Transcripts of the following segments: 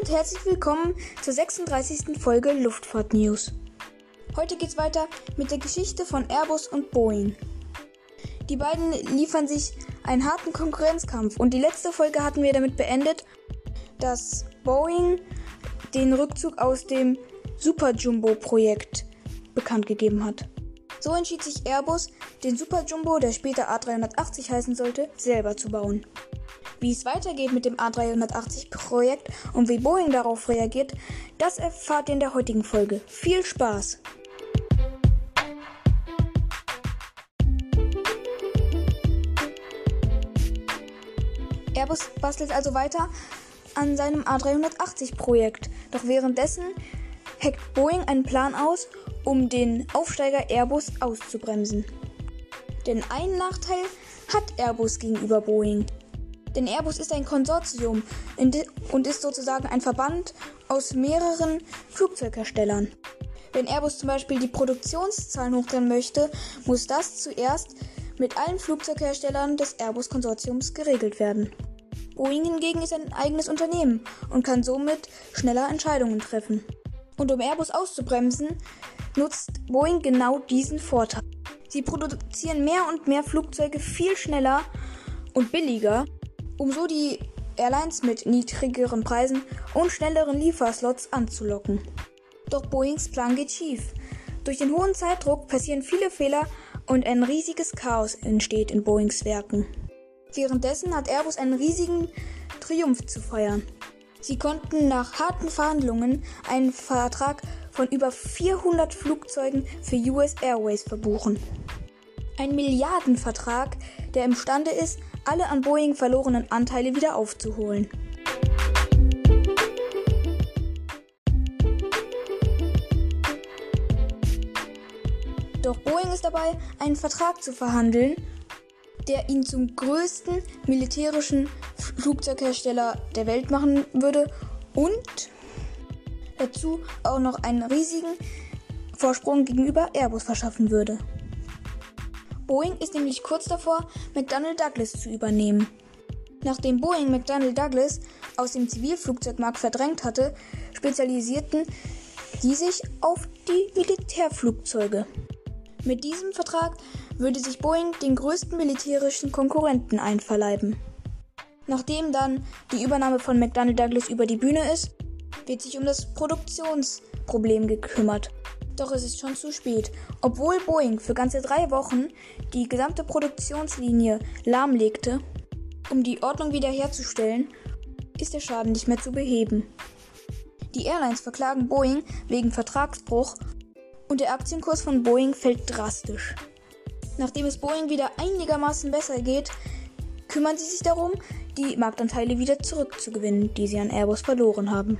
und herzlich willkommen zur 36. Folge Luftfahrt News. Heute geht's weiter mit der Geschichte von Airbus und Boeing. Die beiden liefern sich einen harten Konkurrenzkampf und die letzte Folge hatten wir damit beendet, dass Boeing den Rückzug aus dem Super Jumbo Projekt bekannt gegeben hat. So entschied sich Airbus, den Super Jumbo, der später A380 heißen sollte, selber zu bauen. Wie es weitergeht mit dem A380-Projekt und wie Boeing darauf reagiert, das erfahrt ihr in der heutigen Folge. Viel Spaß! Airbus bastelt also weiter an seinem A380-Projekt. Doch währenddessen hackt Boeing einen Plan aus, um den Aufsteiger Airbus auszubremsen. Denn einen Nachteil hat Airbus gegenüber Boeing. Denn Airbus ist ein Konsortium und ist sozusagen ein Verband aus mehreren Flugzeugherstellern. Wenn Airbus zum Beispiel die Produktionszahlen hochdrehen möchte, muss das zuerst mit allen Flugzeugherstellern des Airbus-Konsortiums geregelt werden. Boeing hingegen ist ein eigenes Unternehmen und kann somit schneller Entscheidungen treffen. Und um Airbus auszubremsen, nutzt Boeing genau diesen Vorteil. Sie produzieren mehr und mehr Flugzeuge viel schneller und billiger um so die Airlines mit niedrigeren Preisen und schnelleren Lieferslots anzulocken. Doch Boeings Plan geht schief. Durch den hohen Zeitdruck passieren viele Fehler und ein riesiges Chaos entsteht in Boeings Werken. Währenddessen hat Airbus einen riesigen Triumph zu feiern. Sie konnten nach harten Verhandlungen einen Vertrag von über 400 Flugzeugen für US Airways verbuchen. Ein Milliardenvertrag, der imstande ist, alle an Boeing verlorenen Anteile wieder aufzuholen. Doch Boeing ist dabei, einen Vertrag zu verhandeln, der ihn zum größten militärischen Flugzeughersteller der Welt machen würde und dazu auch noch einen riesigen Vorsprung gegenüber Airbus verschaffen würde. Boeing ist nämlich kurz davor, McDonnell Douglas zu übernehmen. Nachdem Boeing McDonnell Douglas aus dem Zivilflugzeugmarkt verdrängt hatte, spezialisierten sie sich auf die Militärflugzeuge. Mit diesem Vertrag würde sich Boeing den größten militärischen Konkurrenten einverleiben. Nachdem dann die Übernahme von McDonnell Douglas über die Bühne ist, wird sich um das Produktionsproblem gekümmert. Doch es ist schon zu spät. Obwohl Boeing für ganze drei Wochen die gesamte Produktionslinie lahmlegte, um die Ordnung wiederherzustellen, ist der Schaden nicht mehr zu beheben. Die Airlines verklagen Boeing wegen Vertragsbruch und der Aktienkurs von Boeing fällt drastisch. Nachdem es Boeing wieder einigermaßen besser geht, kümmern sie sich darum, die Marktanteile wieder zurückzugewinnen, die sie an Airbus verloren haben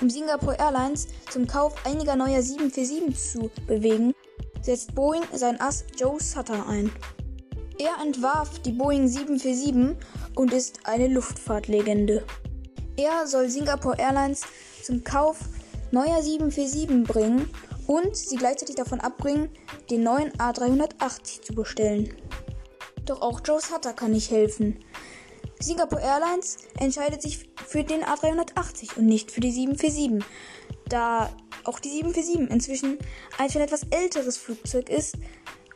um Singapore Airlines zum Kauf einiger neuer 747 zu bewegen, setzt Boeing sein Ass Joe Sutter ein. Er entwarf die Boeing 747 und ist eine Luftfahrtlegende. Er soll Singapore Airlines zum Kauf neuer 747 bringen und sie gleichzeitig davon abbringen, den neuen A380 zu bestellen. Doch auch Joe Sutter kann nicht helfen. Singapore Airlines entscheidet sich für den A380 und nicht für die 747, da auch die 747 inzwischen ein schon etwas älteres Flugzeug ist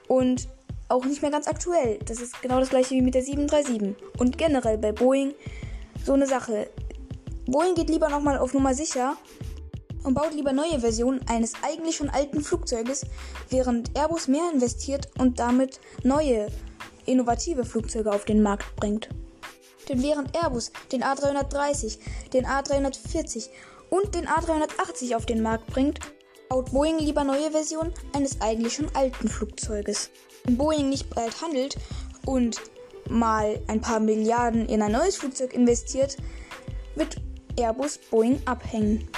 und auch nicht mehr ganz aktuell. Das ist genau das gleiche wie mit der 737 und generell bei Boeing so eine Sache. Boeing geht lieber nochmal auf Nummer sicher und baut lieber neue Versionen eines eigentlich schon alten Flugzeuges, während Airbus mehr investiert und damit neue, innovative Flugzeuge auf den Markt bringt. Denn während Airbus den A330, den A340 und den A380 auf den Markt bringt, baut Boeing lieber neue Versionen eines eigentlich schon alten Flugzeuges. Wenn Boeing nicht bald handelt und mal ein paar Milliarden in ein neues Flugzeug investiert, wird Airbus Boeing abhängen.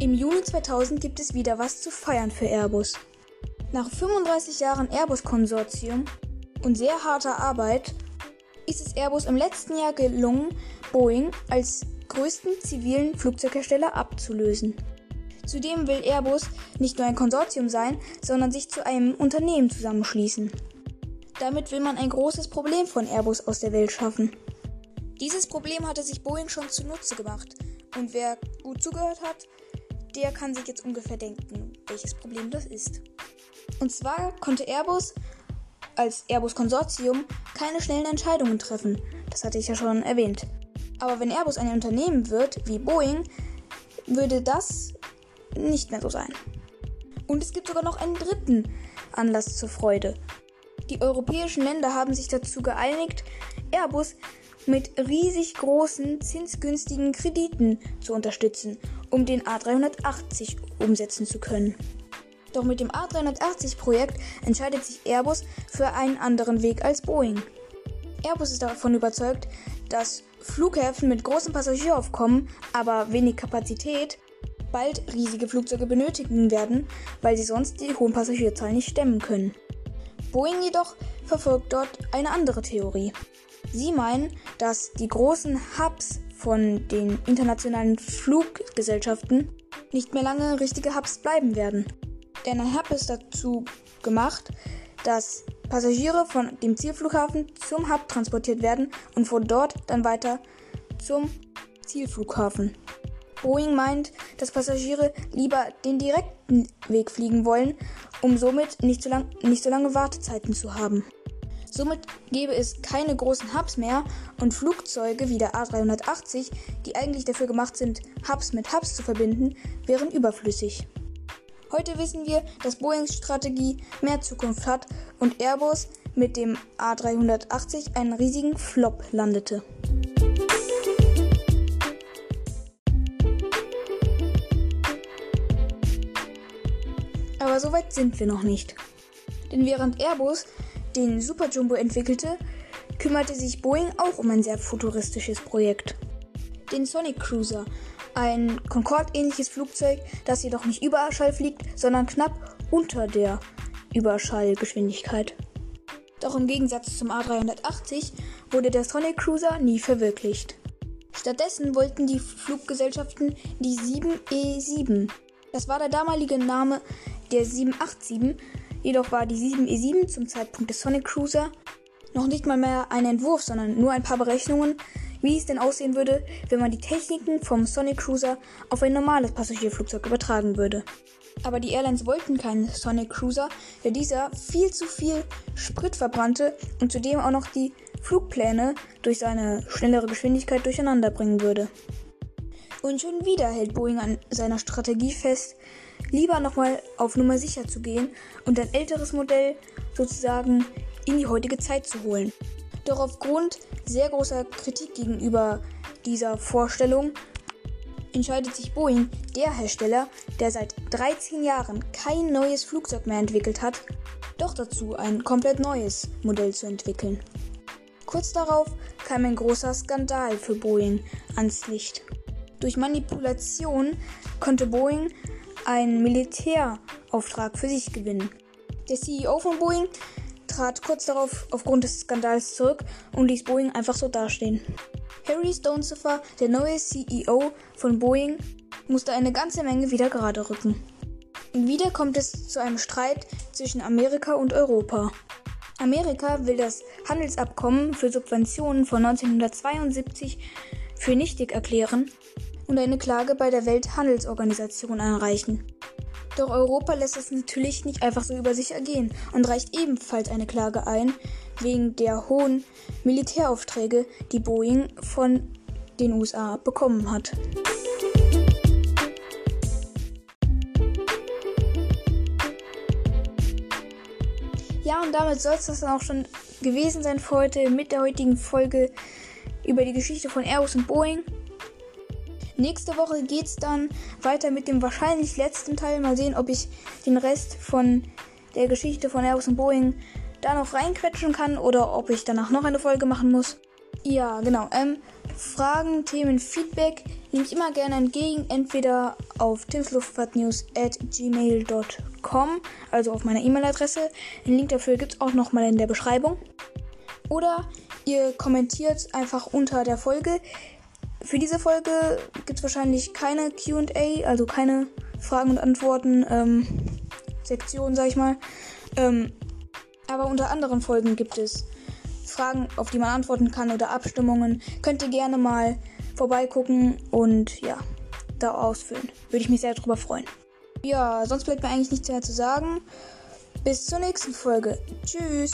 Im Juni 2000 gibt es wieder was zu feiern für Airbus. Nach 35 Jahren Airbus-Konsortium und sehr harter Arbeit ist es Airbus im letzten Jahr gelungen, Boeing als größten zivilen Flugzeughersteller abzulösen. Zudem will Airbus nicht nur ein Konsortium sein, sondern sich zu einem Unternehmen zusammenschließen. Damit will man ein großes Problem von Airbus aus der Welt schaffen. Dieses Problem hatte sich Boeing schon zunutze gemacht. Und wer gut zugehört hat, der kann sich jetzt ungefähr denken, welches Problem das ist. Und zwar konnte Airbus als Airbus Konsortium keine schnellen Entscheidungen treffen. Das hatte ich ja schon erwähnt. Aber wenn Airbus ein Unternehmen wird, wie Boeing, würde das nicht mehr so sein. Und es gibt sogar noch einen dritten Anlass zur Freude. Die europäischen Länder haben sich dazu geeinigt, Airbus mit riesig großen, zinsgünstigen Krediten zu unterstützen, um den A380 umsetzen zu können. Doch mit dem A380-Projekt entscheidet sich Airbus für einen anderen Weg als Boeing. Airbus ist davon überzeugt, dass Flughäfen mit großem Passagieraufkommen, aber wenig Kapazität, bald riesige Flugzeuge benötigen werden, weil sie sonst die hohen Passagierzahlen nicht stemmen können. Boeing jedoch verfolgt dort eine andere Theorie. Sie meinen, dass die großen Hubs von den internationalen Fluggesellschaften nicht mehr lange richtige Hubs bleiben werden. Denn Hub ist dazu gemacht, dass Passagiere von dem Zielflughafen zum Hub transportiert werden und von dort dann weiter zum Zielflughafen. Boeing meint, dass Passagiere lieber den direkten Weg fliegen wollen, um somit nicht so, lang, nicht so lange Wartezeiten zu haben. Somit gäbe es keine großen Hubs mehr und Flugzeuge wie der A380, die eigentlich dafür gemacht sind, Hubs mit Hubs zu verbinden, wären überflüssig. Heute wissen wir, dass Boeings Strategie mehr Zukunft hat und Airbus mit dem A380 einen riesigen Flop landete. Aber so weit sind wir noch nicht. Denn während Airbus den Super Jumbo entwickelte, kümmerte sich Boeing auch um ein sehr futuristisches Projekt. Den Sonic Cruiser, ein Concorde-ähnliches Flugzeug, das jedoch nicht Überschall fliegt, sondern knapp unter der Überschallgeschwindigkeit. Doch im Gegensatz zum A380 wurde der Sonic Cruiser nie verwirklicht. Stattdessen wollten die Fluggesellschaften die 7E7. Das war der damalige Name der 787, jedoch war die 7E7 zum Zeitpunkt des Sonic Cruiser noch nicht mal mehr ein Entwurf, sondern nur ein paar Berechnungen, wie es denn aussehen würde, wenn man die Techniken vom Sonic Cruiser auf ein normales Passagierflugzeug übertragen würde. Aber die Airlines wollten keinen Sonic Cruiser, da dieser viel zu viel Sprit verbrannte und zudem auch noch die Flugpläne durch seine schnellere Geschwindigkeit durcheinander bringen würde. Und schon wieder hält Boeing an seiner Strategie fest, lieber nochmal auf Nummer sicher zu gehen und ein älteres Modell sozusagen in die heutige Zeit zu holen. Doch aufgrund sehr großer Kritik gegenüber dieser Vorstellung entscheidet sich Boeing, der Hersteller, der seit 13 Jahren kein neues Flugzeug mehr entwickelt hat, doch dazu ein komplett neues Modell zu entwickeln. Kurz darauf kam ein großer Skandal für Boeing ans Licht. Durch Manipulation konnte Boeing einen Militärauftrag für sich gewinnen. Der CEO von Boeing trat kurz darauf aufgrund des Skandals zurück und ließ Boeing einfach so dastehen. Harry Stonesifer, der neue CEO von Boeing, musste eine ganze Menge wieder gerade rücken. Und wieder kommt es zu einem Streit zwischen Amerika und Europa. Amerika will das Handelsabkommen für Subventionen von 1972 für nichtig erklären und eine Klage bei der Welthandelsorganisation einreichen. Doch Europa lässt es natürlich nicht einfach so über sich ergehen und reicht ebenfalls eine Klage ein wegen der hohen Militäraufträge, die Boeing von den USA bekommen hat. Ja, und damit soll es das dann auch schon gewesen sein für heute mit der heutigen Folge über die Geschichte von Airbus und Boeing. Nächste Woche geht es dann weiter mit dem wahrscheinlich letzten Teil. Mal sehen, ob ich den Rest von der Geschichte von Airbus und Boeing da noch reinquetschen kann oder ob ich danach noch eine Folge machen muss. Ja, genau. Ähm, Fragen, Themen, Feedback nehme ich immer gerne entgegen. Entweder auf timsluftfahrtnews at gmail.com, also auf meiner E-Mail-Adresse. Den Link dafür gibt es auch nochmal in der Beschreibung. Oder ihr kommentiert einfach unter der Folge. Für diese Folge gibt es wahrscheinlich keine QA, also keine Fragen und Antworten ähm, Sektion, sag ich mal. Ähm, Aber unter anderen Folgen gibt es Fragen, auf die man antworten kann oder Abstimmungen. Könnt ihr gerne mal vorbeigucken und ja, da ausfüllen. Würde ich mich sehr darüber freuen. Ja, sonst bleibt mir eigentlich nichts mehr zu sagen. Bis zur nächsten Folge. Tschüss.